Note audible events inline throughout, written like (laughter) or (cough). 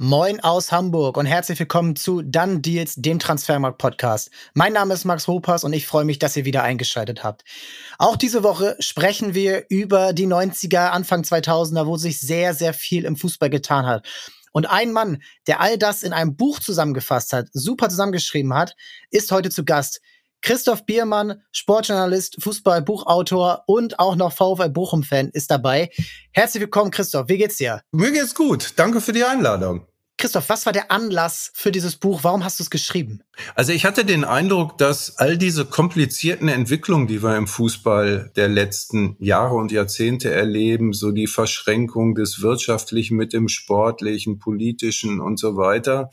Moin aus Hamburg und herzlich willkommen zu Dann Deals, dem Transfermarkt-Podcast. Mein Name ist Max Hopas und ich freue mich, dass ihr wieder eingeschaltet habt. Auch diese Woche sprechen wir über die 90er, Anfang 2000er, wo sich sehr, sehr viel im Fußball getan hat. Und ein Mann, der all das in einem Buch zusammengefasst hat, super zusammengeschrieben hat, ist heute zu Gast. Christoph Biermann, Sportjournalist, Fußball-Buchautor und auch noch VfL Bochum-Fan ist dabei. Herzlich willkommen, Christoph. Wie geht's dir? Mir geht's gut. Danke für die Einladung. Christoph, was war der Anlass für dieses Buch? Warum hast du es geschrieben? Also ich hatte den Eindruck, dass all diese komplizierten Entwicklungen, die wir im Fußball der letzten Jahre und Jahrzehnte erleben, so die Verschränkung des Wirtschaftlichen mit dem Sportlichen, Politischen und so weiter,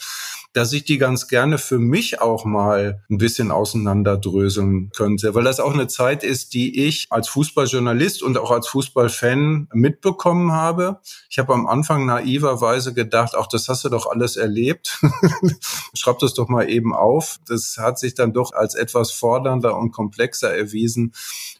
dass ich die ganz gerne für mich auch mal ein bisschen auseinanderdröseln könnte, weil das auch eine Zeit ist, die ich als Fußballjournalist und auch als Fußballfan mitbekommen habe. Ich habe am Anfang naiverweise gedacht, auch das hast du doch alles erlebt. (laughs) Schreib das doch mal eben auf. Das hat sich dann doch als etwas fordernder und komplexer erwiesen,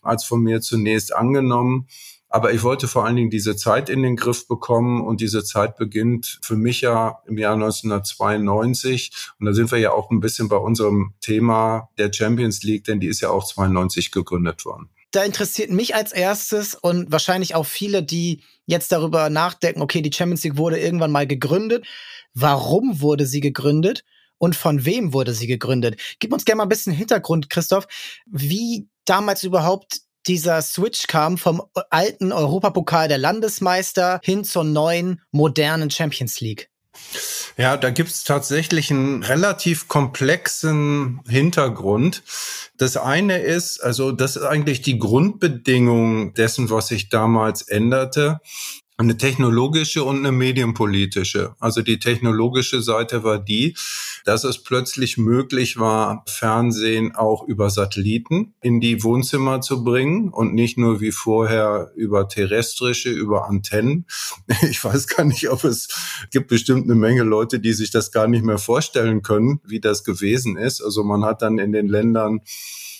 als von mir zunächst angenommen. Aber ich wollte vor allen Dingen diese Zeit in den Griff bekommen und diese Zeit beginnt für mich ja im Jahr 1992. Und da sind wir ja auch ein bisschen bei unserem Thema der Champions League, denn die ist ja auch 92 gegründet worden. Da interessiert mich als erstes und wahrscheinlich auch viele, die jetzt darüber nachdenken, okay, die Champions League wurde irgendwann mal gegründet. Warum wurde sie gegründet? Und von wem wurde sie gegründet? Gib uns gerne mal ein bisschen Hintergrund, Christoph, wie damals überhaupt dieser Switch kam vom alten Europapokal der Landesmeister hin zur neuen modernen Champions League? Ja, da gibt's tatsächlich einen relativ komplexen Hintergrund. Das eine ist, also das ist eigentlich die Grundbedingung dessen, was sich damals änderte eine technologische und eine medienpolitische. Also die technologische Seite war die, dass es plötzlich möglich war, Fernsehen auch über Satelliten in die Wohnzimmer zu bringen und nicht nur wie vorher über terrestrische, über Antennen. (laughs) Ich weiß gar nicht, ob es gibt bestimmt eine Menge Leute, die sich das gar nicht mehr vorstellen können, wie das gewesen ist. Also man hat dann in den Ländern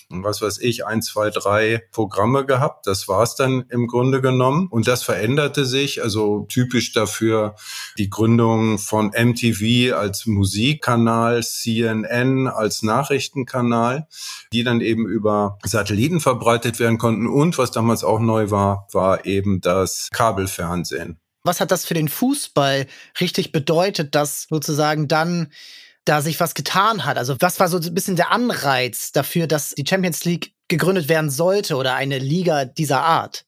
was weiß ich, ein, zwei, drei Programme gehabt. Das war's dann im Grunde genommen. Und das veränderte sich. Also typisch dafür die Gründung von MTV als Musikkanal, CNN als Nachrichtenkanal, die dann eben über Satelliten verbreitet werden konnten. Und was damals auch neu war, war eben das Kabelfernsehen. Was hat das für den Fußball richtig bedeutet, dass sozusagen dann da sich was getan hat. Also was war so ein bisschen der Anreiz dafür, dass die Champions League gegründet werden sollte oder eine Liga dieser Art?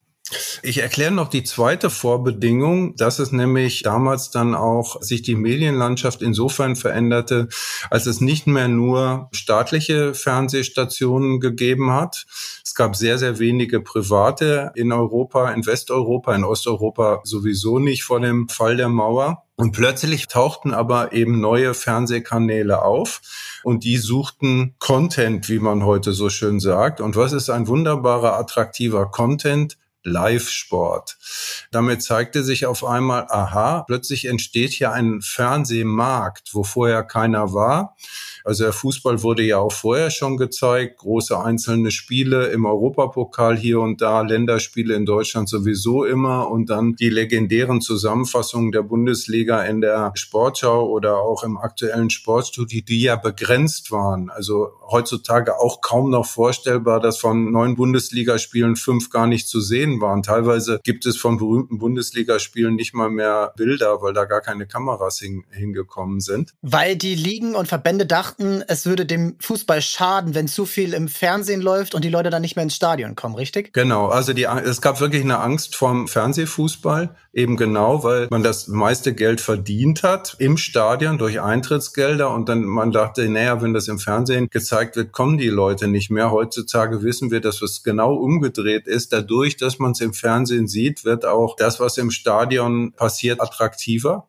Ich erkläre noch die zweite Vorbedingung, dass es nämlich damals dann auch sich die Medienlandschaft insofern veränderte, als es nicht mehr nur staatliche Fernsehstationen gegeben hat. Es gab sehr, sehr wenige private in Europa, in Westeuropa, in Osteuropa sowieso nicht vor dem Fall der Mauer. Und plötzlich tauchten aber eben neue Fernsehkanäle auf und die suchten Content, wie man heute so schön sagt. Und was ist ein wunderbarer, attraktiver Content? Live-Sport. Damit zeigte sich auf einmal, aha, plötzlich entsteht hier ein Fernsehmarkt, wo vorher keiner war. Also der Fußball wurde ja auch vorher schon gezeigt, große einzelne Spiele im Europapokal hier und da, Länderspiele in Deutschland sowieso immer und dann die legendären Zusammenfassungen der Bundesliga in der Sportschau oder auch im aktuellen Sportstudio, die ja begrenzt waren. Also heutzutage auch kaum noch vorstellbar, dass von neun Bundesligaspielen fünf gar nicht zu sehen waren. Teilweise gibt es von berühmten Bundesligaspielen nicht mal mehr Bilder, weil da gar keine Kameras hin, hingekommen sind. Weil die Ligen und Verbände dachten, dachten, es würde dem Fußball schaden, wenn zu viel im Fernsehen läuft und die Leute dann nicht mehr ins Stadion kommen, richtig? Genau, also die, es gab wirklich eine Angst vorm Fernsehfußball, eben genau, weil man das meiste Geld verdient hat im Stadion durch Eintrittsgelder und dann man dachte, naja, wenn das im Fernsehen gezeigt wird, kommen die Leute nicht mehr. Heutzutage wissen wir, dass es genau umgedreht ist. Dadurch, dass man es im Fernsehen sieht, wird auch das, was im Stadion passiert, attraktiver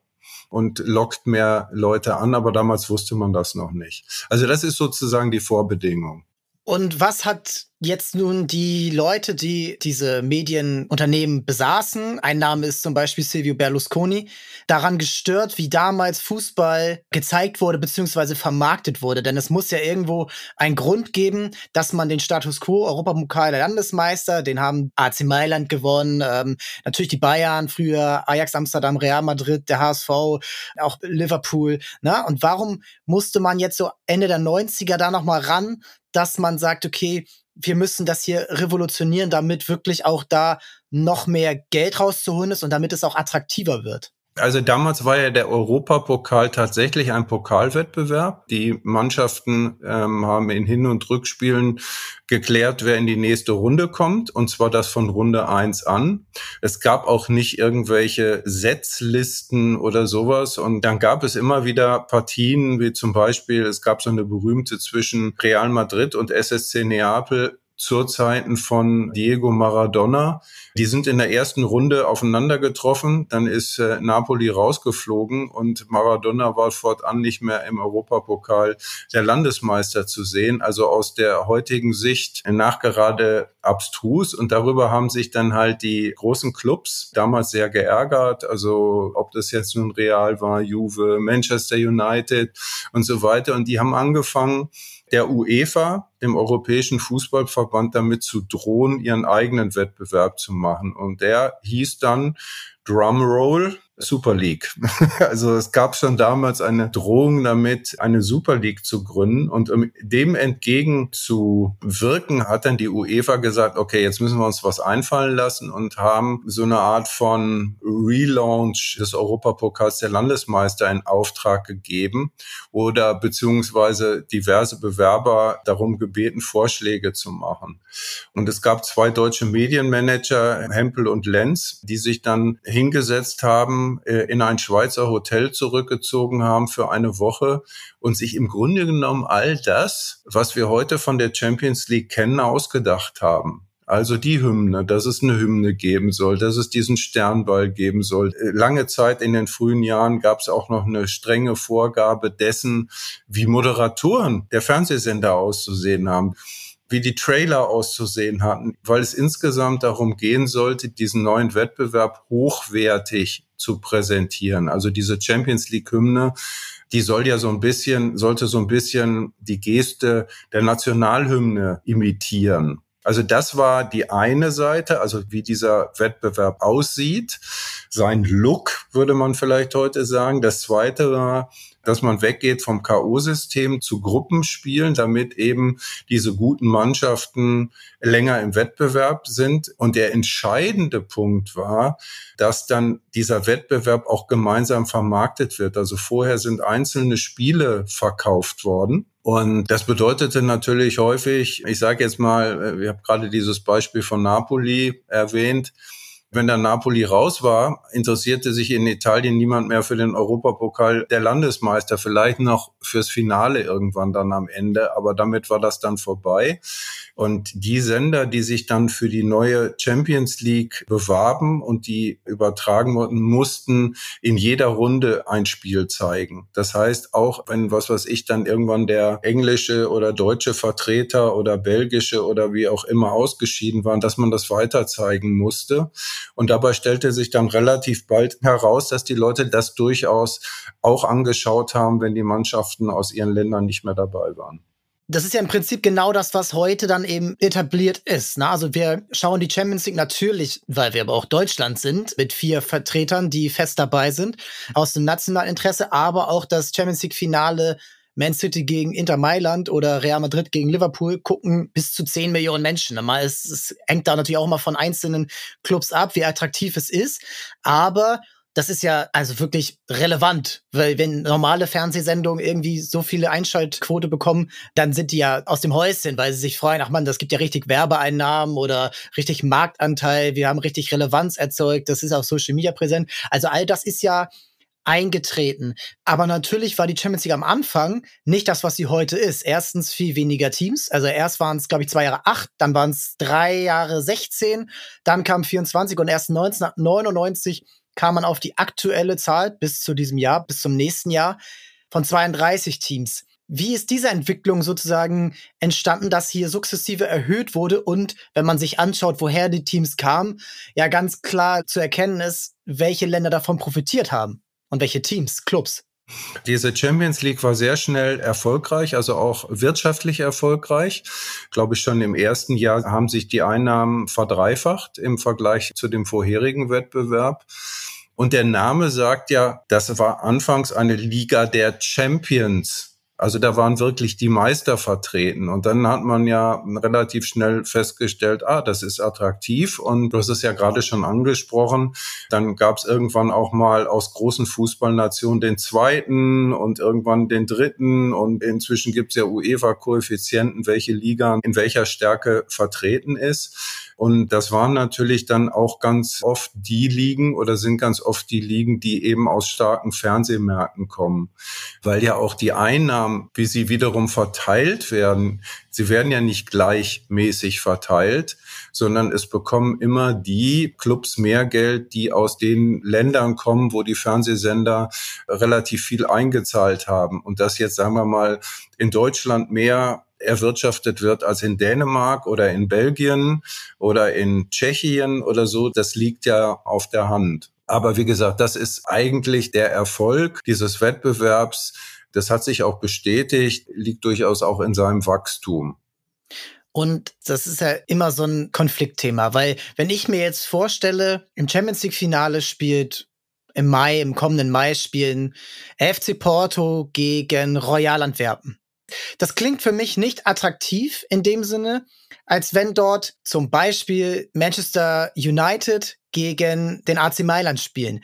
und lockt mehr Leute an, aber damals wusste man das noch nicht. Also das ist sozusagen die Vorbedingung. Und was hat jetzt nun die Leute, die diese Medienunternehmen besaßen, ein Name ist zum Beispiel Silvio Berlusconi, daran gestört, wie damals Fußball gezeigt wurde bzw. vermarktet wurde. Denn es muss ja irgendwo einen Grund geben, dass man den Status quo Europapokal der Landesmeister, den haben AC Mailand gewonnen, ähm, natürlich die Bayern, früher Ajax Amsterdam, Real Madrid, der HSV, auch Liverpool. Ne? Und warum musste man jetzt so Ende der 90er da nochmal ran, dass man sagt, okay, wir müssen das hier revolutionieren, damit wirklich auch da noch mehr Geld rauszuholen ist und damit es auch attraktiver wird. Also damals war ja der Europapokal tatsächlich ein Pokalwettbewerb. Die Mannschaften ähm, haben in Hin- und Rückspielen geklärt, wer in die nächste Runde kommt, und zwar das von Runde eins an. Es gab auch nicht irgendwelche Setzlisten oder sowas. Und dann gab es immer wieder Partien, wie zum Beispiel, es gab so eine berühmte zwischen Real Madrid und SSC Neapel zur Zeiten von Diego Maradona. Die sind in der ersten Runde aufeinander getroffen, dann ist äh, Napoli rausgeflogen und Maradona war fortan nicht mehr im Europapokal der Landesmeister zu sehen. Also aus der heutigen Sicht nachgerade abstrus und darüber haben sich dann halt die großen Clubs damals sehr geärgert. Also ob das jetzt nun Real war, Juve, Manchester United und so weiter. Und die haben angefangen, der UEFA, dem Europäischen Fußballverband, damit zu drohen, ihren eigenen Wettbewerb zu machen. Und der hieß dann Drumroll, Super League. (laughs) Also es gab schon damals eine Drohung damit, eine Super League zu gründen. Und um dem entgegenzuwirken, hat dann die UEFA gesagt, okay, jetzt müssen wir uns was einfallen lassen und haben so eine Art von Relaunch des Europapokals der Landesmeister in Auftrag gegeben oder beziehungsweise diverse Bewerber darum gebeten, Vorschläge zu machen. Und es gab zwei deutsche Medienmanager, Hempel und Lenz, die sich dann hingesetzt haben äh, in ein Schweizer Hotel zurückgezogen haben für eine Woche und sich im Grunde genommen all das, was wir heute von der Champions League kennen, ausgedacht haben. Also die Hymne, dass es eine Hymne geben soll, dass es diesen Sternball geben soll. Äh, lange Zeit in den frühen Jahren gab es auch noch eine strenge Vorgabe dessen, wie Moderatoren der Fernsehsender auszusehen haben wie die Trailer auszusehen hatten, weil es insgesamt darum gehen sollte, diesen neuen Wettbewerb hochwertig zu präsentieren. Also diese Champions League Hymne, die soll ja so ein bisschen, sollte so ein bisschen die Geste der Nationalhymne imitieren. Also das war die eine Seite, also wie dieser Wettbewerb aussieht. Sein Look, würde man vielleicht heute sagen. Das zweite war, dass man weggeht vom K.O.-System zu Gruppenspielen, damit eben diese guten Mannschaften länger im Wettbewerb sind. Und der entscheidende Punkt war, dass dann dieser Wettbewerb auch gemeinsam vermarktet wird. Also vorher sind einzelne Spiele verkauft worden. Und das bedeutete natürlich häufig, ich sage jetzt mal, ich habe gerade dieses Beispiel von Napoli erwähnt, wenn dann Napoli raus war, interessierte sich in Italien niemand mehr für den Europapokal der Landesmeister, vielleicht noch fürs Finale irgendwann dann am Ende, aber damit war das dann vorbei. Und die Sender, die sich dann für die neue Champions League bewarben und die übertragen wurden, mussten in jeder Runde ein Spiel zeigen. Das heißt, auch wenn, was weiß ich, dann irgendwann der englische oder deutsche Vertreter oder belgische oder wie auch immer ausgeschieden waren, dass man das weiter zeigen musste. Und dabei stellte sich dann relativ bald heraus, dass die Leute das durchaus auch angeschaut haben, wenn die Mannschaften aus ihren Ländern nicht mehr dabei waren das ist ja im Prinzip genau das, was heute dann eben etabliert ist. Ne? Also wir schauen die Champions League natürlich, weil wir aber auch Deutschland sind, mit vier Vertretern, die fest dabei sind, aus dem nationalen Interesse, aber auch das Champions League-Finale Man City gegen Inter Mailand oder Real Madrid gegen Liverpool gucken bis zu 10 Millionen Menschen. Mal es, es hängt da natürlich auch immer von einzelnen Clubs ab, wie attraktiv es ist. Aber das ist ja also wirklich relevant, weil wenn normale Fernsehsendungen irgendwie so viele Einschaltquote bekommen, dann sind die ja aus dem Häuschen, weil sie sich freuen, ach man, das gibt ja richtig Werbeeinnahmen oder richtig Marktanteil, wir haben richtig Relevanz erzeugt, das ist auf Social Media präsent. Also all das ist ja eingetreten. Aber natürlich war die Champions League am Anfang nicht das, was sie heute ist. Erstens viel weniger Teams. Also erst waren es, glaube ich, zwei Jahre acht, dann waren es drei Jahre 16, dann kam 24 und erst 1999 kam man auf die aktuelle Zahl bis zu diesem Jahr, bis zum nächsten Jahr von 32 Teams. Wie ist diese Entwicklung sozusagen entstanden, dass hier sukzessive erhöht wurde und wenn man sich anschaut, woher die Teams kamen, ja ganz klar zu erkennen ist, welche Länder davon profitiert haben und welche Teams, Clubs? Diese Champions League war sehr schnell erfolgreich, also auch wirtschaftlich erfolgreich. Glaube ich, schon im ersten Jahr haben sich die Einnahmen verdreifacht im Vergleich zu dem vorherigen Wettbewerb. Und der Name sagt ja, das war anfangs eine Liga der Champions. Also da waren wirklich die Meister vertreten. Und dann hat man ja relativ schnell festgestellt, ah, das ist attraktiv. Und du hast es ja gerade schon angesprochen. Dann gab es irgendwann auch mal aus großen Fußballnationen den zweiten und irgendwann den dritten. Und inzwischen gibt es ja UEFA-Koeffizienten, welche Liga in welcher Stärke vertreten ist. Und das waren natürlich dann auch ganz oft die Ligen oder sind ganz oft die Ligen, die eben aus starken Fernsehmärkten kommen, weil ja auch die Einnahmen, wie sie wiederum verteilt werden, sie werden ja nicht gleichmäßig verteilt, sondern es bekommen immer die Clubs mehr Geld, die aus den Ländern kommen, wo die Fernsehsender relativ viel eingezahlt haben. Und das jetzt, sagen wir mal, in Deutschland mehr erwirtschaftet wird als in Dänemark oder in Belgien oder in Tschechien oder so, das liegt ja auf der Hand. Aber wie gesagt, das ist eigentlich der Erfolg dieses Wettbewerbs. Das hat sich auch bestätigt, liegt durchaus auch in seinem Wachstum. Und das ist ja immer so ein Konfliktthema, weil wenn ich mir jetzt vorstelle, im Champions League Finale spielt im Mai, im kommenden Mai spielen FC Porto gegen Royal Antwerpen. Das klingt für mich nicht attraktiv in dem Sinne, als wenn dort zum Beispiel Manchester United gegen den AC Mailand spielen.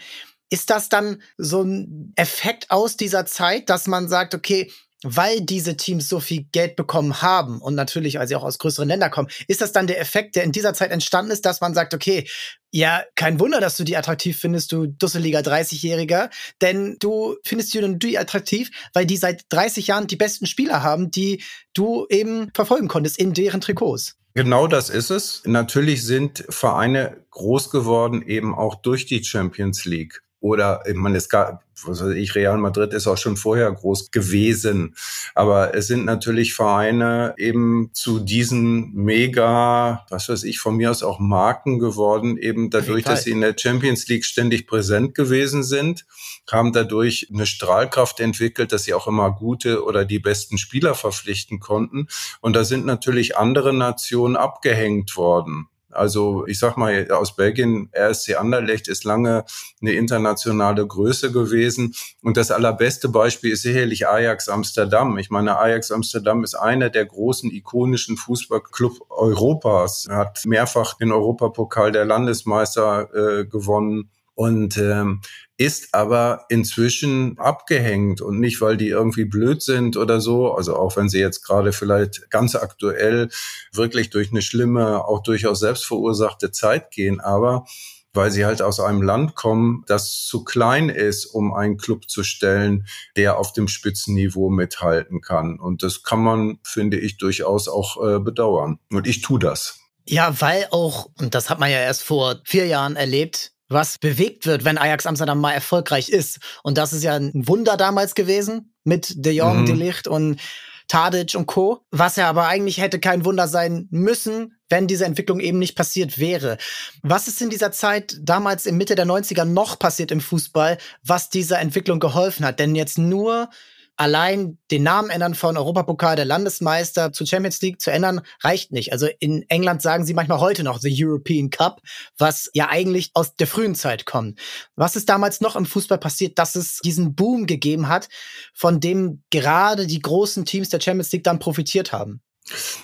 Ist das dann so ein Effekt aus dieser Zeit, dass man sagt, okay, weil diese Teams so viel Geld bekommen haben und natürlich, weil sie auch aus größeren Ländern kommen, ist das dann der Effekt, der in dieser Zeit entstanden ist, dass man sagt, okay, ja, kein Wunder, dass du die attraktiv findest, du Dusseliger 30-Jähriger, denn du findest die attraktiv, weil die seit 30 Jahren die besten Spieler haben, die du eben verfolgen konntest in deren Trikots. Genau das ist es. Natürlich sind Vereine groß geworden eben auch durch die Champions League oder ich meine, es gab, was weiß ich, Real Madrid ist auch schon vorher groß gewesen. Aber es sind natürlich Vereine eben zu diesen mega, was weiß ich, von mir aus auch Marken geworden, eben dadurch, dass sie in der Champions League ständig präsent gewesen sind, haben dadurch eine Strahlkraft entwickelt, dass sie auch immer gute oder die besten Spieler verpflichten konnten. Und da sind natürlich andere Nationen abgehängt worden. Also ich sag mal, aus Belgien, RSC Anderlecht ist lange eine internationale Größe gewesen. Und das allerbeste Beispiel ist sicherlich Ajax Amsterdam. Ich meine, Ajax Amsterdam ist einer der großen ikonischen Fußballclub Europas. Hat mehrfach den Europapokal der Landesmeister äh, gewonnen und ähm, ist aber inzwischen abgehängt und nicht, weil die irgendwie blöd sind oder so, also auch wenn sie jetzt gerade vielleicht ganz aktuell wirklich durch eine schlimme, auch durchaus selbstverursachte Zeit gehen, aber weil sie halt aus einem Land kommen, das zu klein ist, um einen Club zu stellen, der auf dem Spitzenniveau mithalten kann. Und das kann man, finde ich, durchaus auch äh, bedauern. Und ich tue das. Ja, weil auch, und das hat man ja erst vor vier Jahren erlebt, was bewegt wird, wenn Ajax Amsterdam mal erfolgreich ist. Und das ist ja ein Wunder damals gewesen mit De Jong, mhm. De Licht und Tadic und Co. Was ja aber eigentlich hätte kein Wunder sein müssen, wenn diese Entwicklung eben nicht passiert wäre. Was ist in dieser Zeit damals im Mitte der 90er noch passiert im Fußball, was dieser Entwicklung geholfen hat? Denn jetzt nur allein den Namen ändern von Europapokal der Landesmeister zu Champions League zu ändern, reicht nicht. Also in England sagen sie manchmal heute noch The European Cup, was ja eigentlich aus der frühen Zeit kommt. Was ist damals noch im Fußball passiert, dass es diesen Boom gegeben hat, von dem gerade die großen Teams der Champions League dann profitiert haben?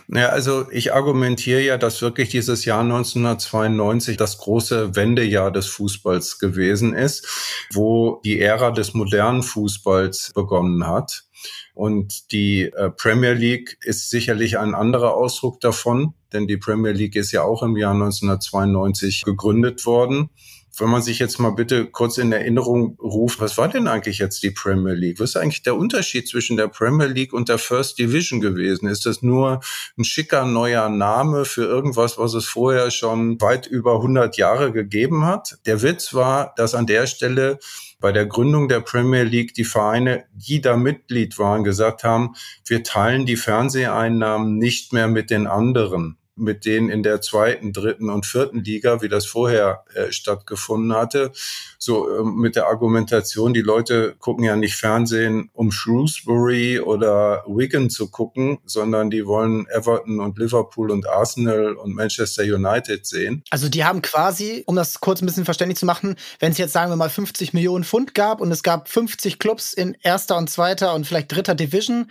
Ja, also ich argumentiere ja, dass wirklich dieses Jahr 1992 das große Wendejahr des Fußballs gewesen ist, wo die Ära des modernen Fußballs begonnen hat. Und die äh, Premier League ist sicherlich ein anderer Ausdruck davon, denn die Premier League ist ja auch im Jahr 1992 gegründet worden. Wenn man sich jetzt mal bitte kurz in Erinnerung ruft, was war denn eigentlich jetzt die Premier League? Was ist eigentlich der Unterschied zwischen der Premier League und der First Division gewesen? Ist das nur ein schicker neuer Name für irgendwas, was es vorher schon weit über 100 Jahre gegeben hat? Der Witz war, dass an der Stelle bei der Gründung der Premier League die Vereine, die da Mitglied waren, gesagt haben, wir teilen die Fernseheinnahmen nicht mehr mit den anderen mit denen in der zweiten, dritten und vierten Liga, wie das vorher äh, stattgefunden hatte. So äh, mit der Argumentation, die Leute gucken ja nicht Fernsehen, um Shrewsbury oder Wigan zu gucken, sondern die wollen Everton und Liverpool und Arsenal und Manchester United sehen. Also die haben quasi, um das kurz ein bisschen verständlich zu machen, wenn es jetzt sagen wir mal 50 Millionen Pfund gab und es gab 50 Clubs in erster und zweiter und vielleicht dritter Division,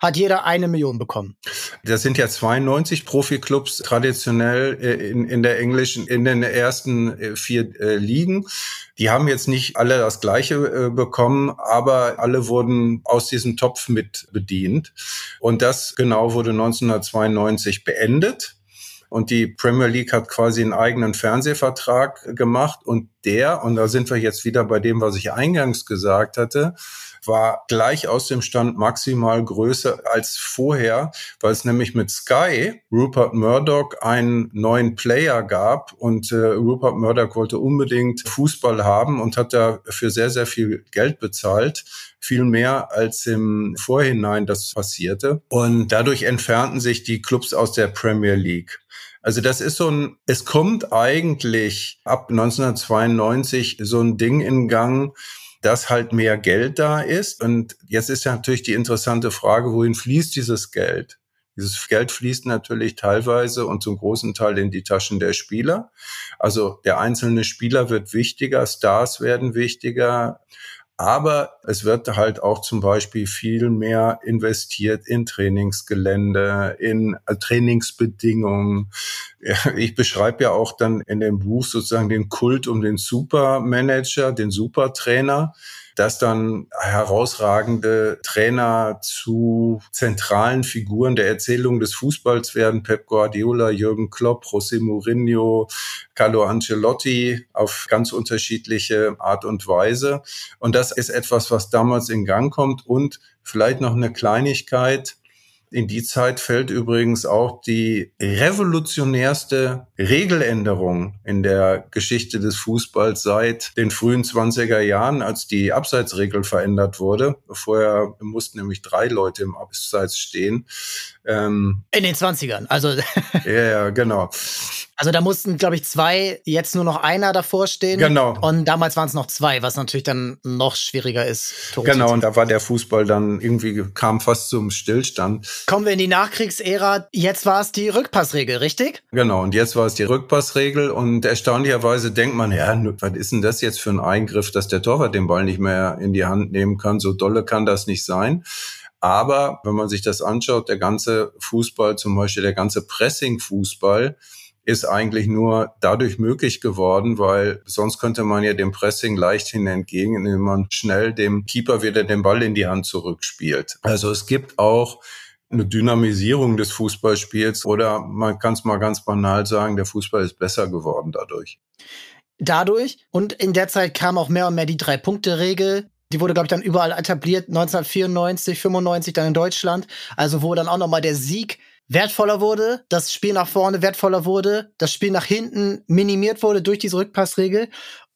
hat jeder eine Million bekommen. Das sind ja 92 Profiklubs traditionell äh, in, in der englischen, in den ersten äh, vier äh, Ligen. Die haben jetzt nicht alle das Gleiche bekommen, aber alle wurden aus diesem Topf mit bedient. Und das genau wurde 1992 beendet. Und die Premier League hat quasi einen eigenen Fernsehvertrag gemacht. Und der, und da sind wir jetzt wieder bei dem, was ich eingangs gesagt hatte, war gleich aus dem Stand maximal größer als vorher, weil es nämlich mit Sky Rupert Murdoch einen neuen Player gab und äh, Rupert Murdoch wollte unbedingt Fußball haben und hat dafür sehr, sehr viel Geld bezahlt viel mehr als im Vorhinein das passierte. Und dadurch entfernten sich die Clubs aus der Premier League. Also das ist so ein, es kommt eigentlich ab 1992 so ein Ding in Gang, dass halt mehr Geld da ist. Und jetzt ist ja natürlich die interessante Frage, wohin fließt dieses Geld? Dieses Geld fließt natürlich teilweise und zum großen Teil in die Taschen der Spieler. Also der einzelne Spieler wird wichtiger, Stars werden wichtiger. Aber es wird halt auch zum Beispiel viel mehr investiert in Trainingsgelände, in äh, Trainingsbedingungen. Ich beschreibe ja auch dann in dem Buch sozusagen den Kult um den Supermanager, den Supertrainer dass dann herausragende Trainer zu zentralen Figuren der Erzählung des Fußballs werden. Pep Guardiola, Jürgen Klopp, José Mourinho, Carlo Ancelotti auf ganz unterschiedliche Art und Weise. Und das ist etwas, was damals in Gang kommt und vielleicht noch eine Kleinigkeit. In die Zeit fällt übrigens auch die revolutionärste Regeländerung in der Geschichte des Fußballs seit den frühen 20er Jahren, als die Abseitsregel verändert wurde. Vorher mussten nämlich drei Leute im Abseits stehen. Ähm, in den 20ern, also. (laughs) ja, ja, genau. Also da mussten, glaube ich, zwei, jetzt nur noch einer davor stehen. Genau. Und damals waren es noch zwei, was natürlich dann noch schwieriger ist. Genau, und da war der Fußball dann irgendwie, kam fast zum Stillstand. Kommen wir in die Nachkriegsära. Jetzt war es die Rückpassregel, richtig? Genau, und jetzt war es die Rückpassregel. Und erstaunlicherweise denkt man, ja, was ist denn das jetzt für ein Eingriff, dass der Torwart den Ball nicht mehr in die Hand nehmen kann? So dolle kann das nicht sein. Aber wenn man sich das anschaut, der ganze Fußball, zum Beispiel der ganze Pressing-Fußball, ist eigentlich nur dadurch möglich geworden, weil sonst könnte man ja dem Pressing leichthin entgegen, indem man schnell dem Keeper wieder den Ball in die Hand zurückspielt. Also es gibt auch eine Dynamisierung des Fußballspiels oder man kann es mal ganz banal sagen, der Fußball ist besser geworden dadurch. Dadurch und in der Zeit kam auch mehr und mehr die Drei-Punkte-Regel. Die wurde, glaube ich, dann überall etabliert, 1994, 95 dann in Deutschland. Also wo dann auch nochmal der Sieg wertvoller wurde, das Spiel nach vorne wertvoller wurde, das Spiel nach hinten minimiert wurde durch diese Rückpassregel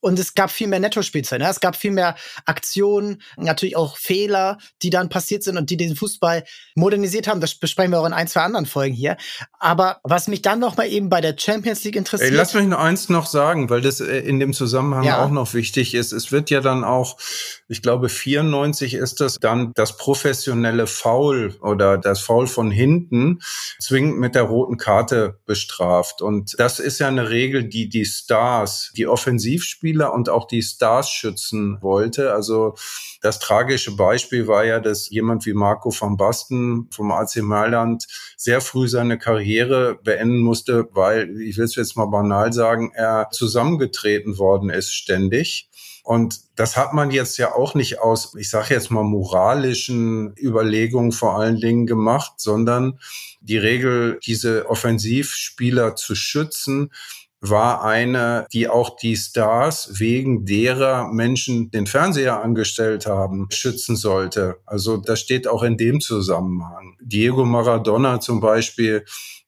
und es gab viel mehr Nettospielzeit. Ne? Es gab viel mehr Aktionen, natürlich auch Fehler, die dann passiert sind und die den Fußball modernisiert haben. Das besprechen wir auch in ein, zwei anderen Folgen hier. Aber was mich dann noch mal eben bei der Champions League interessiert. Ey, lass mich noch eins noch sagen, weil das äh, in dem Zusammenhang ja. auch noch wichtig ist. Es wird ja dann auch, ich glaube 94 ist das dann das professionelle Foul oder das Foul von hinten zwingend mit der roten Karte bestraft. Und das ist ja eine Regel, die die Stars, die Offensivspieler Spieler und auch die Stars schützen wollte. Also das tragische Beispiel war ja, dass jemand wie Marco van Basten vom AC Mailand sehr früh seine Karriere beenden musste, weil, ich will es jetzt mal banal sagen, er zusammengetreten worden ist ständig. Und das hat man jetzt ja auch nicht aus, ich sage jetzt mal, moralischen Überlegungen vor allen Dingen gemacht, sondern die Regel, diese Offensivspieler zu schützen, war eine, die auch die Stars wegen derer Menschen den Fernseher angestellt haben, schützen sollte. Also das steht auch in dem Zusammenhang. Diego Maradona zum Beispiel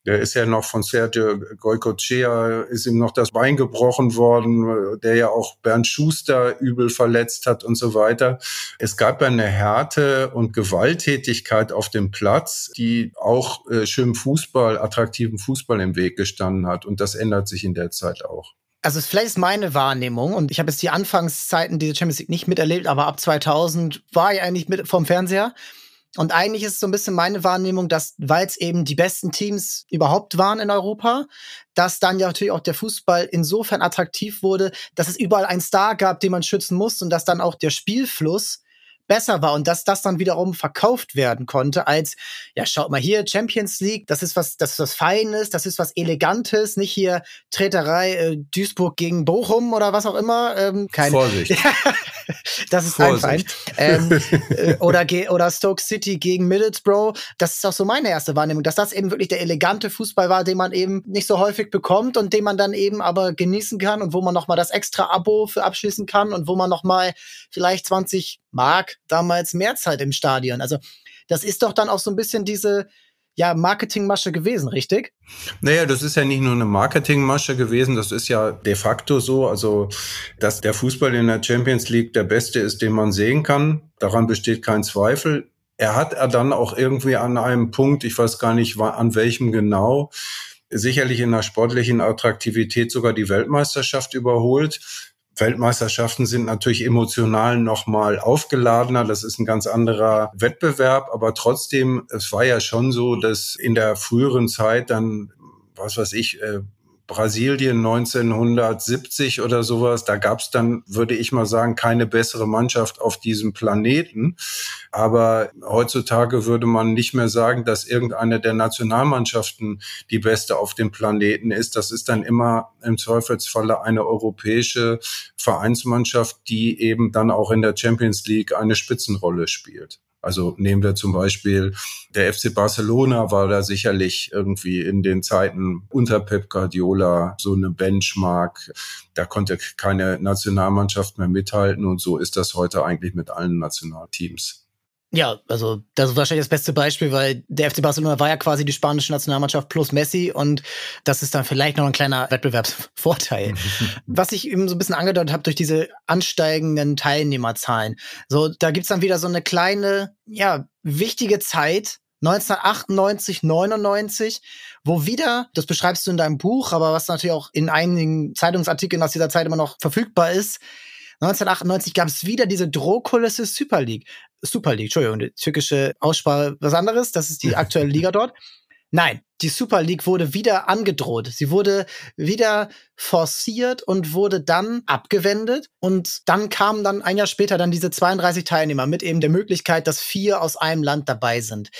Der ist ja noch von Sergio Goicochea, ist ihm noch das Bein gebrochen worden, der ja auch Bernd Schuster übel verletzt hat und so weiter. Es gab eine Härte und Gewalttätigkeit auf dem Platz, die auch äh, schönem Fußball, attraktiven Fußball im Weg gestanden hat. Und das ändert sich in der Zeit auch. Also vielleicht ist meine Wahrnehmung und ich habe jetzt die Anfangszeiten dieser Champions League nicht miterlebt, aber ab 2000 war ich eigentlich mit vom Fernseher. Und eigentlich ist es so ein bisschen meine Wahrnehmung, dass, weil es eben die besten Teams überhaupt waren in Europa, dass dann ja natürlich auch der Fußball insofern attraktiv wurde, dass es überall einen Star gab, den man schützen muss und dass dann auch der Spielfluss besser war und dass das dann wiederum verkauft werden konnte als, ja, schaut mal hier, Champions League, das ist was, das ist was Feines, das ist was Elegantes, nicht hier Treterei äh, Duisburg gegen Bochum oder was auch immer. Ähm, keine, Vorsicht. (laughs) das ist Vorsicht. ein Feind. Ähm, (laughs) äh, oder, oder Stoke City gegen Middlesbrough. Das ist auch so meine erste Wahrnehmung, dass das eben wirklich der elegante Fußball war, den man eben nicht so häufig bekommt und den man dann eben aber genießen kann und wo man nochmal das extra Abo für abschließen kann und wo man nochmal vielleicht 20 Mark damals mehr Zeit im Stadion. Also das ist doch dann auch so ein bisschen diese ja, Marketingmasche gewesen, richtig? Naja, das ist ja nicht nur eine Marketingmasche gewesen, das ist ja de facto so, also dass der Fußball in der Champions League der beste ist, den man sehen kann, daran besteht kein Zweifel. Er hat er dann auch irgendwie an einem Punkt, ich weiß gar nicht an welchem genau, sicherlich in der sportlichen Attraktivität sogar die Weltmeisterschaft überholt. Weltmeisterschaften sind natürlich emotional nochmal aufgeladener. Das ist ein ganz anderer Wettbewerb. Aber trotzdem, es war ja schon so, dass in der früheren Zeit dann, was weiß ich, äh, Brasilien 1970 oder sowas, da gab es dann, würde ich mal sagen, keine bessere Mannschaft auf diesem Planeten. Aber heutzutage würde man nicht mehr sagen, dass irgendeine der Nationalmannschaften die beste auf dem Planeten ist. Das ist dann immer im Zweifelsfalle eine europäische Vereinsmannschaft, die eben dann auch in der Champions League eine Spitzenrolle spielt. Also nehmen wir zum Beispiel, der FC Barcelona war da sicherlich irgendwie in den Zeiten unter Pep Guardiola so eine Benchmark. Da konnte keine Nationalmannschaft mehr mithalten und so ist das heute eigentlich mit allen Nationalteams. Ja, also das ist wahrscheinlich das beste Beispiel, weil der FC Barcelona war ja quasi die spanische Nationalmannschaft plus Messi und das ist dann vielleicht noch ein kleiner Wettbewerbsvorteil. (laughs) Was ich eben so ein bisschen angedeutet habe durch diese ansteigenden Teilnehmerzahlen. So, da gibt's dann wieder so eine kleine, ja, wichtige Zeit, 1998, 99, wo wieder, das beschreibst du in deinem Buch, aber was natürlich auch in einigen Zeitungsartikeln aus dieser Zeit immer noch verfügbar ist, 1998 gab es wieder diese Drohkulisse Super League. Super League, Entschuldigung, die türkische Aussprache was anderes, das ist die (laughs) aktuelle Liga dort. Nein, die Super League wurde wieder angedroht. Sie wurde wieder forciert und wurde dann abgewendet. Und dann kamen dann ein Jahr später dann diese 32 Teilnehmer mit eben der Möglichkeit, dass vier aus einem Land dabei sind.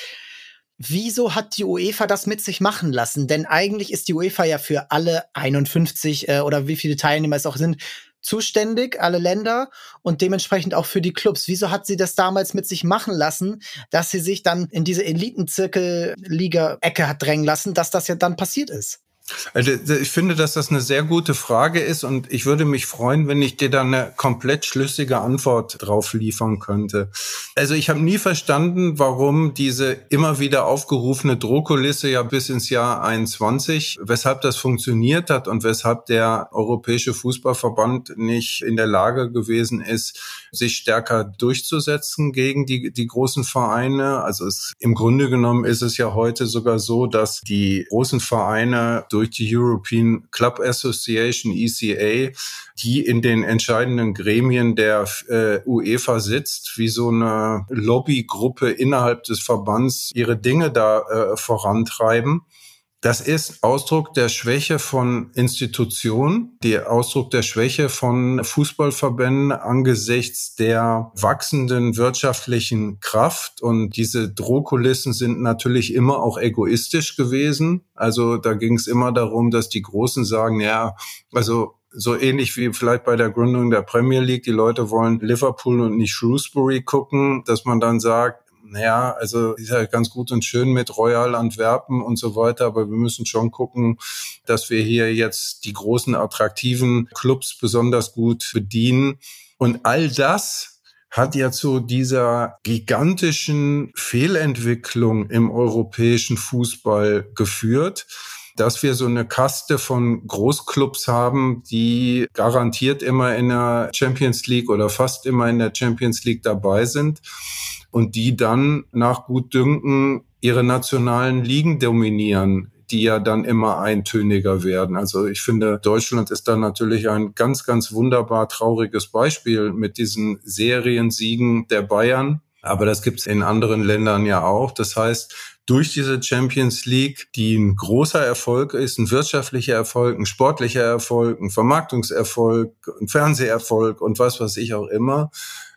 Wieso hat die UEFA das mit sich machen lassen? Denn eigentlich ist die UEFA ja für alle 51 äh, oder wie viele Teilnehmer es auch sind, zuständig, alle Länder und dementsprechend auch für die Clubs. Wieso hat sie das damals mit sich machen lassen, dass sie sich dann in diese Elitenzirkel-Liga-Ecke hat drängen lassen, dass das ja dann passiert ist? Also ich finde, dass das eine sehr gute Frage ist und ich würde mich freuen, wenn ich dir da eine komplett schlüssige Antwort drauf liefern könnte. Also ich habe nie verstanden, warum diese immer wieder aufgerufene Drohkulisse ja bis ins Jahr 21, weshalb das funktioniert hat und weshalb der Europäische Fußballverband nicht in der Lage gewesen ist, sich stärker durchzusetzen gegen die, die großen Vereine. Also es, im Grunde genommen ist es ja heute sogar so, dass die großen Vereine durch die European Club Association, ECA, die in den entscheidenden Gremien der äh, UEFA sitzt, wie so eine Lobbygruppe innerhalb des Verbands ihre Dinge da äh, vorantreiben. Das ist Ausdruck der Schwäche von Institutionen, der Ausdruck der Schwäche von Fußballverbänden angesichts der wachsenden wirtschaftlichen Kraft. Und diese Drohkulissen sind natürlich immer auch egoistisch gewesen. Also da ging es immer darum, dass die Großen sagen, ja, also so ähnlich wie vielleicht bei der Gründung der Premier League. Die Leute wollen Liverpool und nicht Shrewsbury gucken, dass man dann sagt, naja, also ist ja ganz gut und schön mit Royal Antwerpen und so weiter, aber wir müssen schon gucken, dass wir hier jetzt die großen attraktiven Clubs besonders gut bedienen. Und all das hat ja zu dieser gigantischen Fehlentwicklung im europäischen Fußball geführt dass wir so eine Kaste von Großclubs haben, die garantiert immer in der Champions League oder fast immer in der Champions League dabei sind und die dann nach Gutdünken ihre nationalen Ligen dominieren die ja dann immer eintöniger werden. Also ich finde, Deutschland ist da natürlich ein ganz, ganz wunderbar trauriges Beispiel mit diesen Seriensiegen der Bayern. Aber das gibt's in anderen Ländern ja auch. Das heißt, durch diese Champions League, die ein großer Erfolg ist, ein wirtschaftlicher Erfolg, ein sportlicher Erfolg, ein Vermarktungserfolg, ein Fernseherfolg und was weiß ich auch immer,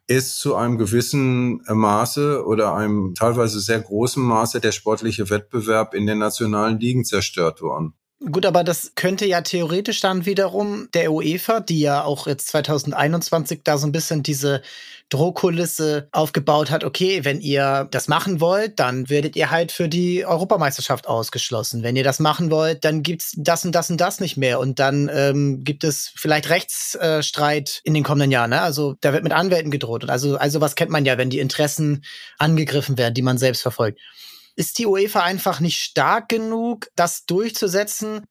ist zu einem gewissen Maße oder einem teilweise sehr großen Maße der sportliche Wettbewerb in den nationalen Ligen zerstört worden. Gut, aber das könnte ja theoretisch dann wiederum der UEFA, die ja auch jetzt 2021 da so ein bisschen diese Drohkulisse aufgebaut hat, okay, wenn ihr das machen wollt, dann werdet ihr halt für die Europameisterschaft ausgeschlossen. Wenn ihr das machen wollt, dann gibt's das und das und das nicht mehr. Und dann ähm, gibt es vielleicht Rechtsstreit in den kommenden Jahren. Ne? Also da wird mit Anwälten gedroht. Und also, also was kennt man ja, wenn die Interessen angegriffen werden, die man selbst verfolgt. Ist die UEFA einfach nicht stark genug, das durchzusetzen?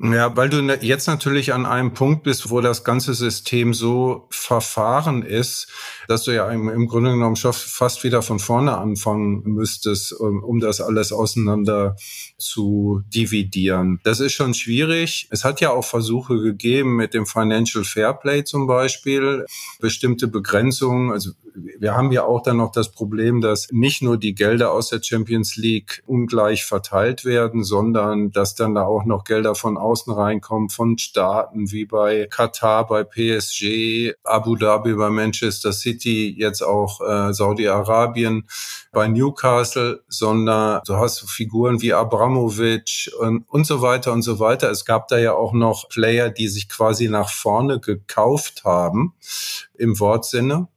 Ja, weil du ne, jetzt natürlich an einem Punkt bist, wo das ganze System so verfahren ist, dass du ja im, Grunde genommen fast wieder von vorne anfangen müsstest, um, um das alles auseinander zu dividieren. Das ist schon schwierig. Es hat ja auch Versuche gegeben mit dem Financial Fairplay zum Beispiel, bestimmte Begrenzungen. Also wir haben ja auch dann noch das Problem, dass nicht nur die Gelder aus der Champions League ungleich verteilt werden, sondern dass dann da auch noch Gelder von außen reinkommen, von Staaten wie bei Katar, bei PSG, Abu Dhabi, bei Manchester City, jetzt auch äh, Saudi-Arabien, bei Newcastle, sondern du hast Figuren wie Abramovic und, und so weiter und so weiter. Es gab da ja auch noch Player, die sich quasi nach vorne gekauft haben im Wortsinne.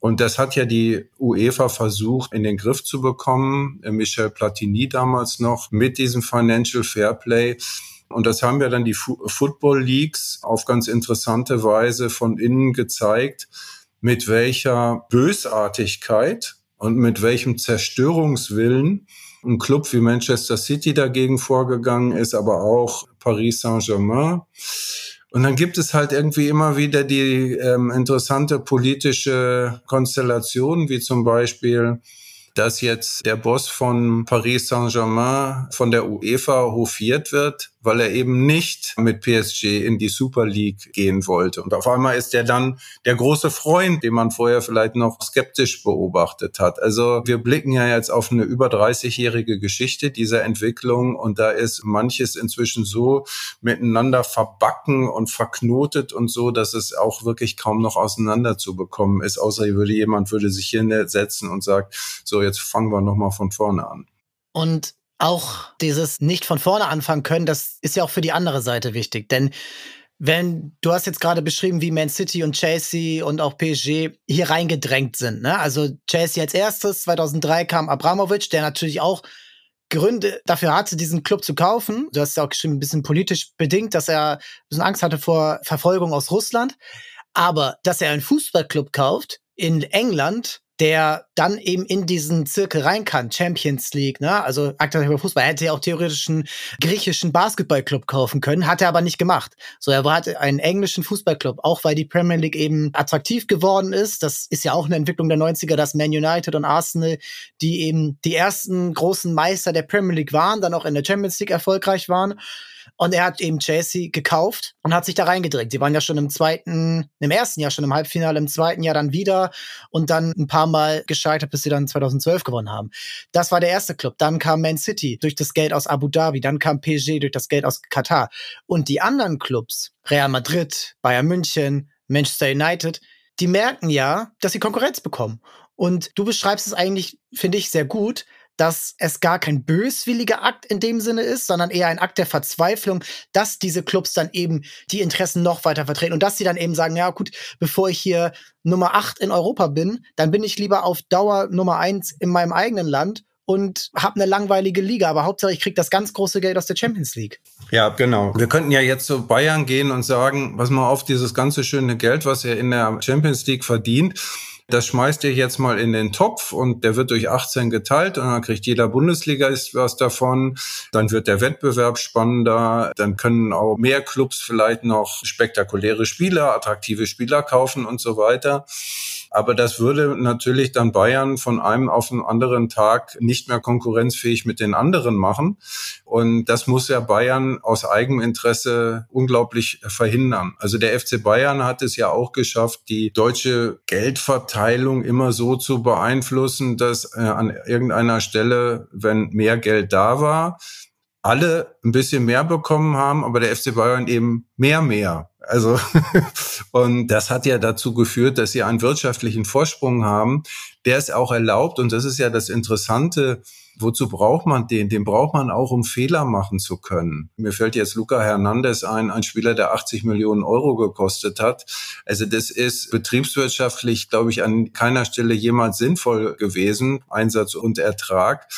Und das hat ja die UEFA versucht in den Griff zu bekommen, Michel Platini damals noch, mit diesem Financial Fairplay. Und das haben ja dann die Football Leagues auf ganz interessante Weise von innen gezeigt, mit welcher Bösartigkeit und mit welchem Zerstörungswillen ein Club wie Manchester City dagegen vorgegangen ist, aber auch Paris Saint-Germain. Und dann gibt es halt irgendwie immer wieder die ähm, interessante politische Konstellation, wie zum Beispiel dass jetzt der Boss von Paris Saint-Germain von der UEFA hofiert wird, weil er eben nicht mit PSG in die Super League gehen wollte. Und auf einmal ist er dann der große Freund, den man vorher vielleicht noch skeptisch beobachtet hat. Also wir blicken ja jetzt auf eine über 30-jährige Geschichte dieser Entwicklung und da ist manches inzwischen so miteinander verbacken und verknotet und so, dass es auch wirklich kaum noch auseinander zu bekommen ist, außer würde jemand würde sich hinsetzen und sagt, so jetzt fangen wir nochmal von vorne an. Und auch dieses nicht von vorne anfangen können, das ist ja auch für die andere Seite wichtig. Denn wenn du hast jetzt gerade beschrieben, wie Man City und Chelsea und auch PSG hier reingedrängt sind. Ne? Also Chelsea als erstes, 2003 kam Abramovic, der natürlich auch Gründe dafür hatte, diesen Club zu kaufen. Du hast ja auch geschrieben, ein bisschen politisch bedingt, dass er ein bisschen Angst hatte vor Verfolgung aus Russland. Aber dass er einen Fußballclub kauft in England, der dann eben in diesen Zirkel rein kann, Champions League, ne? Also aktiver Fußball. Er hätte ja auch theoretisch einen griechischen Basketballclub kaufen können, hat er aber nicht gemacht. So, er hatte einen englischen Fußballclub, auch weil die Premier League eben attraktiv geworden ist. Das ist ja auch eine Entwicklung der 90er, dass Man United und Arsenal, die eben die ersten großen Meister der Premier League waren, dann auch in der Champions League erfolgreich waren. Und er hat eben Chelsea gekauft und hat sich da reingedrängt. Sie waren ja schon im zweiten, im ersten Jahr schon im Halbfinale, im zweiten Jahr dann wieder und dann ein paar Mal gescheitert, bis sie dann 2012 gewonnen haben. Das war der erste Club. Dann kam Man City durch das Geld aus Abu Dhabi. Dann kam PSG durch das Geld aus Katar. Und die anderen Clubs, Real Madrid, Bayern München, Manchester United, die merken ja, dass sie Konkurrenz bekommen. Und du beschreibst es eigentlich, finde ich, sehr gut, dass es gar kein böswilliger Akt in dem Sinne ist, sondern eher ein Akt der Verzweiflung, dass diese Clubs dann eben die Interessen noch weiter vertreten und dass sie dann eben sagen, ja gut, bevor ich hier Nummer 8 in Europa bin, dann bin ich lieber auf Dauer Nummer 1 in meinem eigenen Land und habe eine langweilige Liga, aber Hauptsache ich kriege das ganz große Geld aus der Champions League. Ja, genau. Wir könnten ja jetzt zu Bayern gehen und sagen, was mal auf dieses ganze schöne Geld, was er in der Champions League verdient, das schmeißt ihr jetzt mal in den Topf und der wird durch 18 geteilt und dann kriegt jeder Bundesligist was davon. Dann wird der Wettbewerb spannender, dann können auch mehr Clubs vielleicht noch spektakuläre Spieler, attraktive Spieler kaufen und so weiter. Aber das würde natürlich dann Bayern von einem auf den anderen Tag nicht mehr konkurrenzfähig mit den anderen machen. Und das muss ja Bayern aus Eigeninteresse unglaublich verhindern. Also der FC Bayern hat es ja auch geschafft, die deutsche Geldverteilung immer so zu beeinflussen, dass äh, an irgendeiner Stelle, wenn mehr Geld da war, alle ein bisschen mehr bekommen haben, aber der FC Bayern eben mehr, mehr. Also, (laughs) und das hat ja dazu geführt, dass sie einen wirtschaftlichen Vorsprung haben, der es auch erlaubt. Und das ist ja das Interessante. Wozu braucht man den? Den braucht man auch, um Fehler machen zu können. Mir fällt jetzt Luca Hernandez ein, ein Spieler, der 80 Millionen Euro gekostet hat. Also das ist betriebswirtschaftlich, glaube ich, an keiner Stelle jemals sinnvoll gewesen, Einsatz und Ertrag.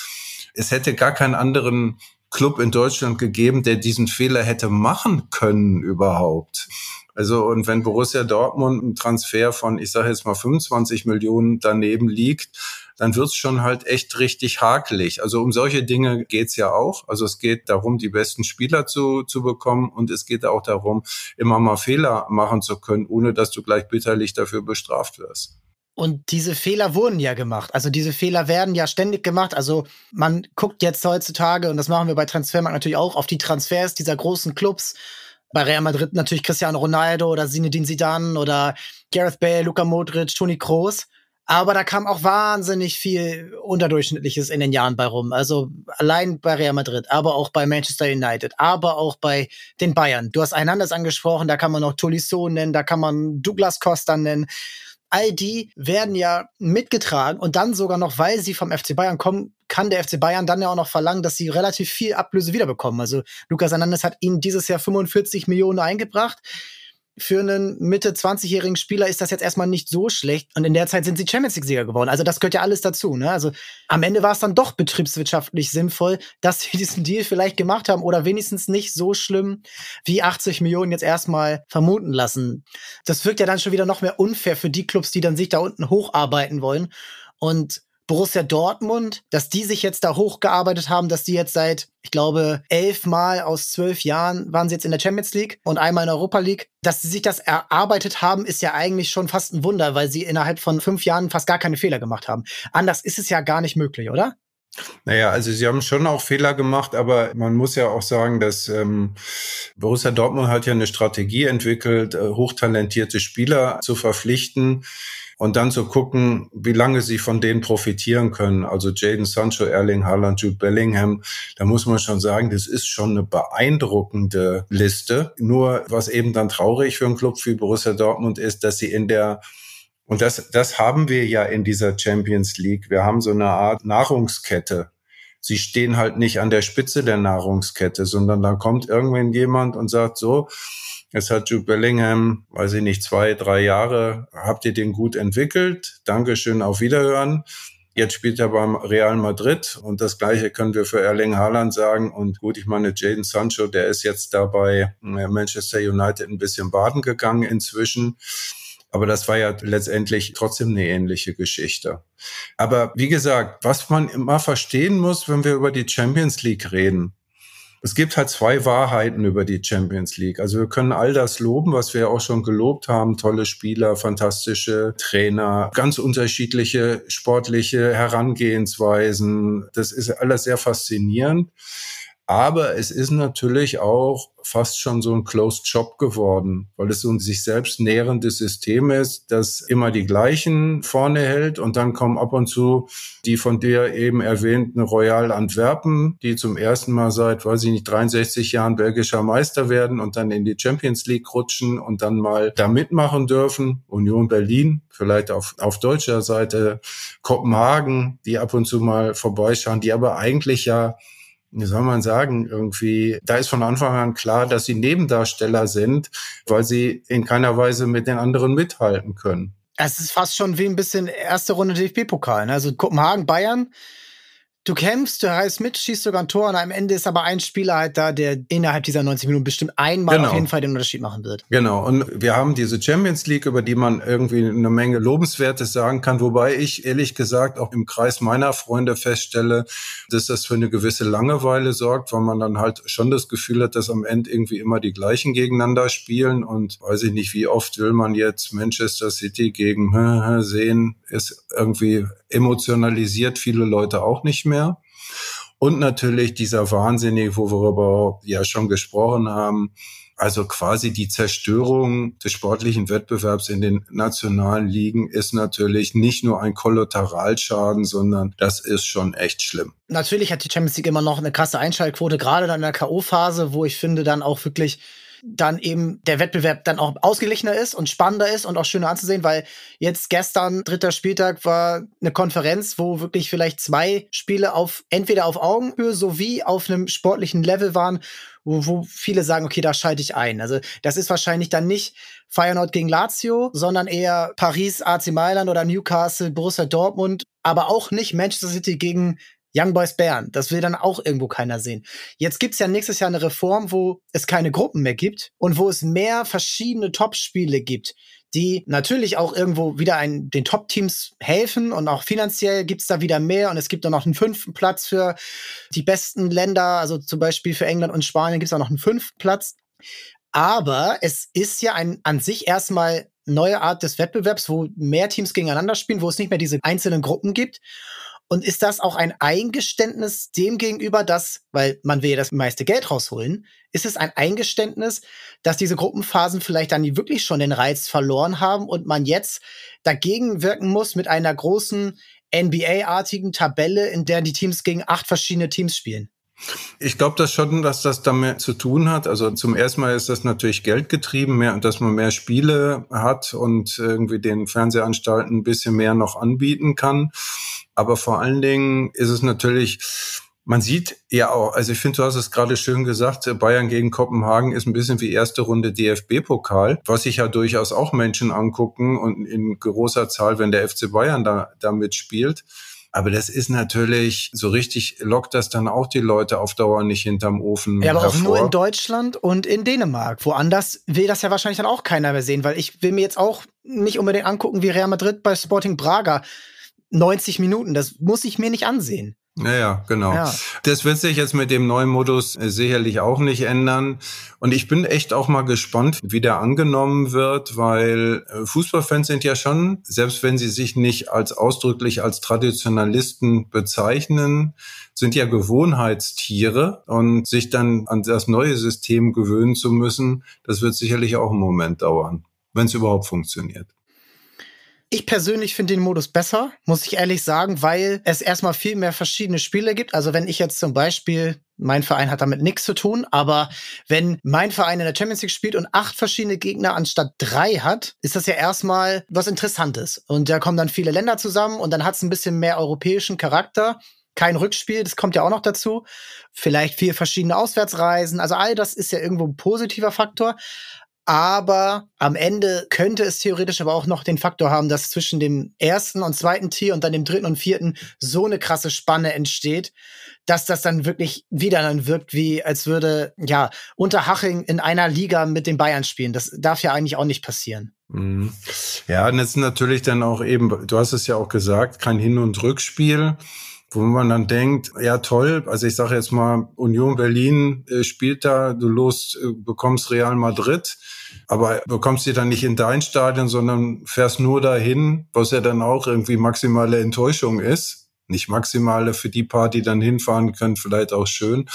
Es hätte gar keinen anderen Club in Deutschland gegeben, der diesen Fehler hätte machen können überhaupt. Also und wenn Borussia Dortmund ein Transfer von, ich sage jetzt mal 25 Millionen daneben liegt, dann wird's schon halt echt richtig hakelig. Also um solche Dinge geht's ja auch. Also es geht darum, die besten Spieler zu, zu bekommen und es geht auch darum, immer mal Fehler machen zu können, ohne dass du gleich bitterlich dafür bestraft wirst. Und diese Fehler wurden ja gemacht. Also diese Fehler werden ja ständig gemacht. Also man guckt jetzt heutzutage, und das machen wir bei Transfermarkt natürlich auch, auf die Transfers dieser großen Clubs. Bei Real Madrid natürlich Cristiano Ronaldo oder Zinedine Zidane oder Gareth Bale, Luka Modric, Toni Kroos. Aber da kam auch wahnsinnig viel Unterdurchschnittliches in den Jahren bei rum. Also allein bei Real Madrid, aber auch bei Manchester United, aber auch bei den Bayern. Du hast anders angesprochen, da kann man noch Tolisso nennen, da kann man Douglas Costa nennen all die werden ja mitgetragen und dann sogar noch, weil sie vom FC Bayern kommen, kann der FC Bayern dann ja auch noch verlangen, dass sie relativ viel Ablöse wiederbekommen. Also Lukas Hernandez hat ihnen dieses Jahr 45 Millionen eingebracht für einen Mitte 20-jährigen Spieler ist das jetzt erstmal nicht so schlecht. Und in der Zeit sind sie Champions League-Sieger geworden. Also das gehört ja alles dazu. Ne? Also am Ende war es dann doch betriebswirtschaftlich sinnvoll, (laughs) dass sie diesen Deal vielleicht gemacht haben oder wenigstens nicht so schlimm, wie 80 Millionen jetzt erstmal vermuten lassen. Das wirkt ja dann schon wieder noch mehr unfair für die Clubs, die dann sich da unten hocharbeiten wollen. Und Borussia Dortmund, dass die sich jetzt da hochgearbeitet haben, dass die jetzt seit, ich glaube, elf Mal aus zwölf Jahren waren sie jetzt in der Champions League und einmal in der Europa League. Dass sie sich das erarbeitet haben, ist ja eigentlich schon fast ein Wunder, weil sie innerhalb von fünf Jahren fast gar keine Fehler gemacht haben. Anders ist es ja gar nicht möglich, oder? Naja, also sie haben schon auch Fehler gemacht, aber man muss ja auch sagen, dass ähm, Borussia Dortmund hat ja eine Strategie entwickelt, äh, hochtalentierte Spieler zu verpflichten und dann zu gucken, wie lange sie von denen profitieren können. Also Jaden Sancho, Erling Haaland, Jude Bellingham, da muss man schon sagen, das ist schon eine beeindruckende Liste. Nur was eben dann traurig für einen Club wie Borussia Dortmund ist, dass sie in der und das, das haben wir ja in dieser Champions League. Wir haben so eine Art Nahrungskette. Sie stehen halt nicht an der Spitze der Nahrungskette, sondern da kommt irgendwann jemand und sagt so, Jetzt hat Jude Bellingham, weiß ich nicht, zwei, drei Jahre, habt ihr den gut entwickelt. Dankeschön, auf Wiederhören. Jetzt spielt er beim Real Madrid und das Gleiche können wir für Erling Haaland sagen. Und gut, ich meine, Jaden Sancho, der ist jetzt dabei äh, Manchester United ein bisschen baden gegangen inzwischen. Aber das war ja letztendlich trotzdem eine ähnliche Geschichte. Aber wie gesagt, was man immer verstehen muss, wenn wir über die Champions League reden, es gibt halt zwei Wahrheiten über die Champions League. Also wir können all das loben, was wir auch schon gelobt haben. Tolle Spieler, fantastische Trainer, ganz unterschiedliche sportliche Herangehensweisen. Das ist alles sehr faszinierend. Aber es ist natürlich auch fast schon so ein Closed Shop geworden, weil es so ein sich selbst nährendes System ist, das immer die gleichen vorne hält und dann kommen ab und zu die von dir eben erwähnten Royal Antwerpen, die zum ersten Mal seit, weiß ich nicht, 63 Jahren belgischer Meister werden und dann in die Champions League rutschen und dann mal da mitmachen dürfen. Union Berlin, vielleicht auf, auf deutscher Seite Kopenhagen, die ab und zu mal vorbeischauen, die aber eigentlich ja wie soll man sagen, irgendwie, da ist von Anfang an klar, dass sie Nebendarsteller sind, weil sie in keiner Weise mit den anderen mithalten können. Es ist fast schon wie ein bisschen erste Runde DFB-Pokal. Ne? Also Kopenhagen, Bayern, du kämpfst, du reißt mit, schießt sogar ein Tor und am Ende ist aber ein Spieler halt da, der innerhalb dieser 90 Minuten bestimmt einmal genau. auf jeden Fall den Unterschied machen wird. Genau. Und wir haben diese Champions League, über die man irgendwie eine Menge Lobenswertes sagen kann, wobei ich ehrlich gesagt auch im Kreis meiner Freunde feststelle, dass das für eine gewisse Langeweile sorgt, weil man dann halt schon das Gefühl hat, dass am Ende irgendwie immer die gleichen gegeneinander spielen und weiß ich nicht, wie oft will man jetzt Manchester City gegen (laughs) sehen, ist irgendwie emotionalisiert viele Leute auch nicht mehr. Und natürlich dieser Wahnsinnige, wo wir ja schon gesprochen haben, also quasi die Zerstörung des sportlichen Wettbewerbs in den nationalen Ligen ist natürlich nicht nur ein Kollateralschaden, sondern das ist schon echt schlimm. Natürlich hat die Champions League immer noch eine krasse Einschaltquote, gerade dann in der K.O.-Phase, wo ich finde, dann auch wirklich dann eben der Wettbewerb dann auch ausgeglichener ist und spannender ist und auch schöner anzusehen, weil jetzt gestern, dritter Spieltag, war eine Konferenz, wo wirklich vielleicht zwei Spiele auf entweder auf Augenhöhe sowie auf einem sportlichen Level waren, wo, wo viele sagen, okay, da schalte ich ein. Also das ist wahrscheinlich dann nicht Feyenoord gegen Lazio, sondern eher Paris, AC Mailand oder Newcastle, Borussia Dortmund, aber auch nicht Manchester City gegen Young Boys Bern, das will dann auch irgendwo keiner sehen. Jetzt gibt's ja nächstes Jahr eine Reform, wo es keine Gruppen mehr gibt und wo es mehr verschiedene Top-Spiele gibt, die natürlich auch irgendwo wieder ein, den Top-Teams helfen und auch finanziell gibt's da wieder mehr und es gibt auch noch einen fünften Platz für die besten Länder, also zum Beispiel für England und Spanien gibt's auch noch einen fünften Platz. Aber es ist ja ein an sich erstmal neue Art des Wettbewerbs, wo mehr Teams gegeneinander spielen, wo es nicht mehr diese einzelnen Gruppen gibt. Und ist das auch ein Eingeständnis dem gegenüber, dass, weil man will ja das meiste Geld rausholen, ist es ein Eingeständnis, dass diese Gruppenphasen vielleicht dann wirklich schon den Reiz verloren haben und man jetzt dagegen wirken muss mit einer großen NBA-artigen Tabelle, in der die Teams gegen acht verschiedene Teams spielen? Ich glaube das schon, dass das damit zu tun hat. Also zum ersten Mal ist das natürlich geldgetrieben, mehr, dass man mehr Spiele hat und irgendwie den Fernsehanstalten ein bisschen mehr noch anbieten kann. Aber vor allen Dingen ist es natürlich, man sieht ja auch, also ich finde, du hast es gerade schön gesagt, Bayern gegen Kopenhagen ist ein bisschen wie erste Runde DFB-Pokal, was sich ja durchaus auch Menschen angucken und in großer Zahl, wenn der FC Bayern da, da mitspielt. Aber das ist natürlich, so richtig lockt das dann auch die Leute auf Dauer nicht hinterm Ofen. Ja, aber hervor. auch nur in Deutschland und in Dänemark. Woanders will das ja wahrscheinlich dann auch keiner mehr sehen, weil ich will mir jetzt auch nicht unbedingt angucken, wie Real Madrid bei Sporting Braga 90 Minuten. Das muss ich mir nicht ansehen. Ja, ja, genau. Ja. Das wird sich jetzt mit dem neuen Modus äh, sicherlich auch nicht ändern. Und ich bin echt auch mal gespannt, wie der angenommen wird, weil äh, Fußballfans sind ja schon, selbst wenn sie sich nicht als ausdrücklich als Traditionalisten bezeichnen, sind ja Gewohnheitstiere und sich dann an das neue System gewöhnen zu müssen, das wird sicherlich auch einen Moment dauern, wenn es überhaupt funktioniert. Ich persönlich finde den Modus besser, muss ich ehrlich sagen, weil es erstmal viel mehr verschiedene Spiele gibt. Also wenn ich jetzt zum Beispiel, mein Verein hat damit nichts zu tun, aber wenn mein Verein in der Champions League spielt und acht verschiedene Gegner anstatt drei hat, ist das ja erstmal was Interessantes. Und da kommen dann viele Länder zusammen und dann hat es ein bisschen mehr europäischen Charakter kein Rückspiel, das kommt ja auch noch dazu. Vielleicht vier verschiedene Auswärtsreisen. Also all das ist ja irgendwo ein positiver Faktor. Aber am Ende könnte es theoretisch aber auch noch den Faktor haben, dass zwischen dem ersten und zweiten Tier und dann dem dritten und vierten so eine krasse Spanne entsteht, dass das dann wirklich wieder dann wirkt, wie als würde, ja, Unterhaching in einer Liga mit den Bayern spielen. Das darf ja eigentlich auch nicht passieren. Mhm. Ja, und jetzt natürlich dann auch eben, du hast es ja auch gesagt, kein Hin- und Rückspiel wo man dann denkt, ja toll, also ich sage jetzt mal, Union Berlin äh, spielt da, du los äh, bekommst Real Madrid, aber bekommst sie dann nicht in dein Stadion, sondern fährst nur dahin, was ja dann auch irgendwie maximale Enttäuschung ist nicht maximale für die paar, die dann hinfahren können, vielleicht auch schön.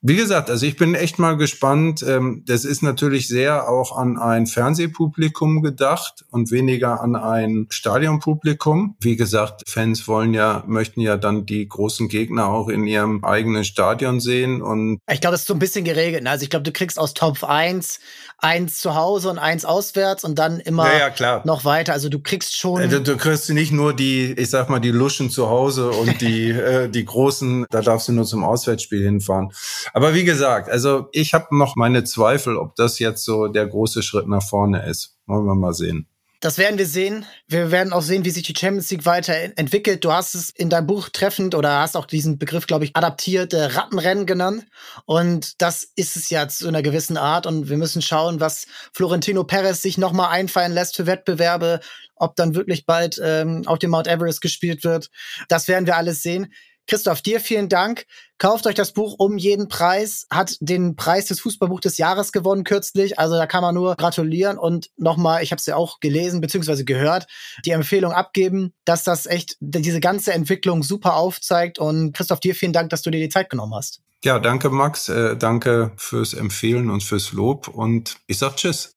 Wie gesagt, also ich bin echt mal gespannt. Ähm, das ist natürlich sehr auch an ein Fernsehpublikum gedacht und weniger an ein Stadionpublikum. Wie gesagt, Fans wollen ja, möchten ja dann die großen Gegner auch in ihrem eigenen Stadion sehen und. Ich glaube, das ist so ein bisschen geregelt. Ne? Also ich glaube, du kriegst aus Top 1 eins zu Hause und eins auswärts und dann immer ja, ja, noch weiter. Also du kriegst schon. Äh, du, du kriegst nicht nur die, ich sag mal, die Luschen zu Hause und die, äh, die großen, da darfst du nur zum Auswärtsspiel hinfahren. Aber wie gesagt, also ich habe noch meine Zweifel, ob das jetzt so der große Schritt nach vorne ist. Wollen wir mal sehen. Das werden wir sehen. Wir werden auch sehen, wie sich die Champions League weiterentwickelt. Du hast es in deinem Buch treffend oder hast auch diesen Begriff, glaube ich, adaptiert, äh, Rattenrennen genannt. Und das ist es ja zu einer gewissen Art. Und wir müssen schauen, was Florentino Perez sich nochmal einfallen lässt für Wettbewerbe, ob dann wirklich bald ähm, auf dem Mount Everest gespielt wird. Das werden wir alles sehen. Christoph, dir vielen Dank. Kauft euch das Buch um jeden Preis. Hat den Preis des Fußballbuch des Jahres gewonnen kürzlich. Also da kann man nur gratulieren und nochmal, ich habe es ja auch gelesen bzw. gehört, die Empfehlung abgeben, dass das echt diese ganze Entwicklung super aufzeigt. Und Christoph, dir vielen Dank, dass du dir die Zeit genommen hast. Ja, danke Max. Äh, danke fürs Empfehlen und fürs Lob. Und ich sag Tschüss.